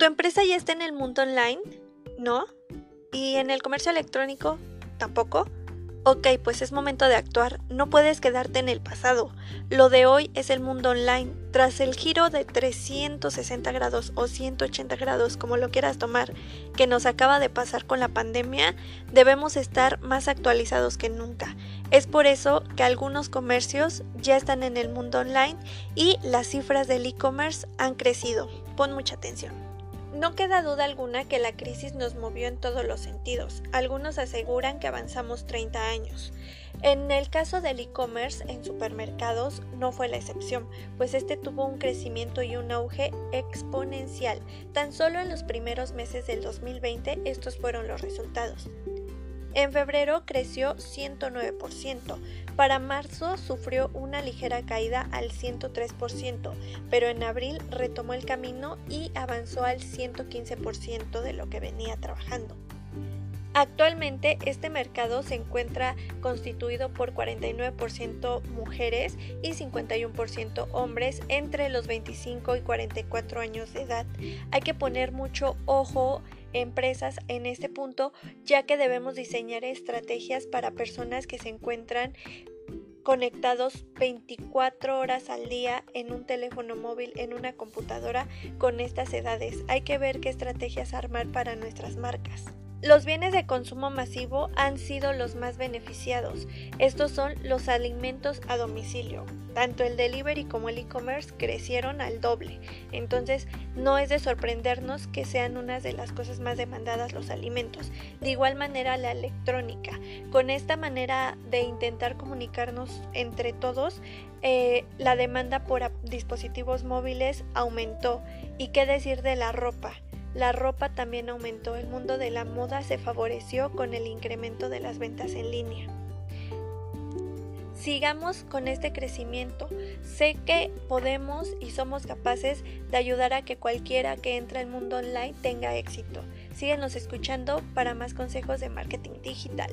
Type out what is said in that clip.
¿Tu empresa ya está en el mundo online? ¿No? ¿Y en el comercio electrónico? ¿Tampoco? Ok, pues es momento de actuar, no puedes quedarte en el pasado. Lo de hoy es el mundo online. Tras el giro de 360 grados o 180 grados, como lo quieras tomar, que nos acaba de pasar con la pandemia, debemos estar más actualizados que nunca. Es por eso que algunos comercios ya están en el mundo online y las cifras del e-commerce han crecido. Pon mucha atención. No queda duda alguna que la crisis nos movió en todos los sentidos. Algunos aseguran que avanzamos 30 años. En el caso del e-commerce en supermercados no fue la excepción, pues este tuvo un crecimiento y un auge exponencial. Tan solo en los primeros meses del 2020 estos fueron los resultados. En febrero creció 109%, para marzo sufrió una ligera caída al 103%, pero en abril retomó el camino y avanzó al 115% de lo que venía trabajando. Actualmente este mercado se encuentra constituido por 49% mujeres y 51% hombres entre los 25 y 44 años de edad. Hay que poner mucho ojo empresas en este punto ya que debemos diseñar estrategias para personas que se encuentran conectados 24 horas al día en un teléfono móvil, en una computadora con estas edades. Hay que ver qué estrategias armar para nuestras marcas. Los bienes de consumo masivo han sido los más beneficiados. Estos son los alimentos a domicilio. Tanto el delivery como el e-commerce crecieron al doble. Entonces no es de sorprendernos que sean una de las cosas más demandadas los alimentos. De igual manera la electrónica. Con esta manera de intentar comunicarnos entre todos, eh, la demanda por dispositivos móviles aumentó. ¿Y qué decir de la ropa? La ropa también aumentó, el mundo de la moda se favoreció con el incremento de las ventas en línea. Sigamos con este crecimiento. Sé que podemos y somos capaces de ayudar a que cualquiera que entre al mundo online tenga éxito. Síguenos escuchando para más consejos de marketing digital.